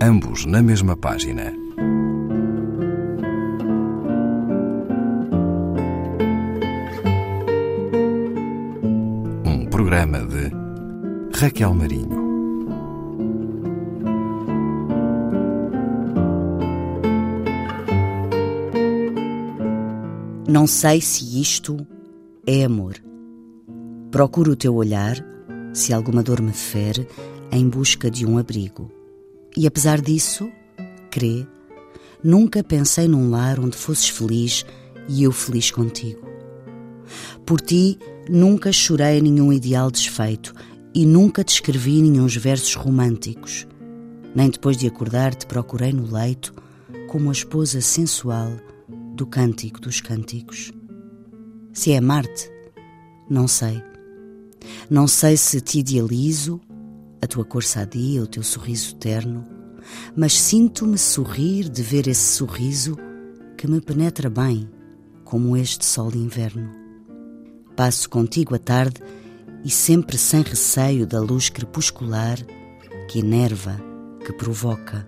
ambos na mesma página. Um programa de Raquel Marinho. Não sei se isto é amor. Procuro o teu olhar, se alguma dor me fere, em busca de um abrigo. E apesar disso, crê, nunca pensei num lar onde fosses feliz e eu feliz contigo. Por ti, nunca chorei nenhum ideal desfeito e nunca te escrevi nenhum versos românticos. Nem depois de acordar te procurei no leito como a esposa sensual do cântico dos cânticos. Se é Marte, não sei. Não sei se te idealizo, a tua cor sadia, o teu sorriso terno, mas sinto-me sorrir de ver esse sorriso que me penetra bem, como este sol de inverno. Passo contigo a tarde e sempre sem receio da luz crepuscular que enerva, que provoca.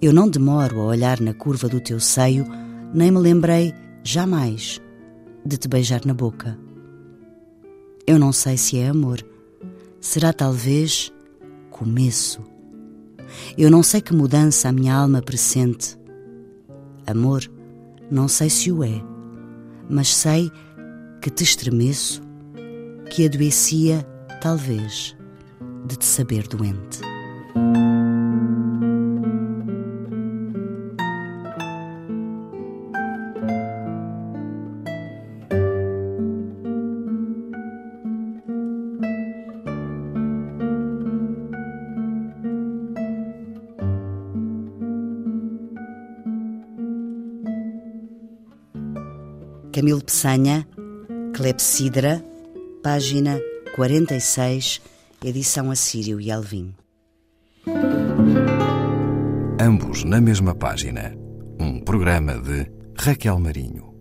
Eu não demoro a olhar na curva do teu seio, nem me lembrei jamais de te beijar na boca. Eu não sei se é amor, será talvez começo. Eu não sei que mudança a minha alma pressente. Amor, não sei se o é, mas sei que te estremeço, que adoecia, talvez, de te saber doente. Camilo Peçanha, Clepsidra, página 46, edição Assírio e Alvim. Ambos na mesma página. Um programa de Raquel Marinho.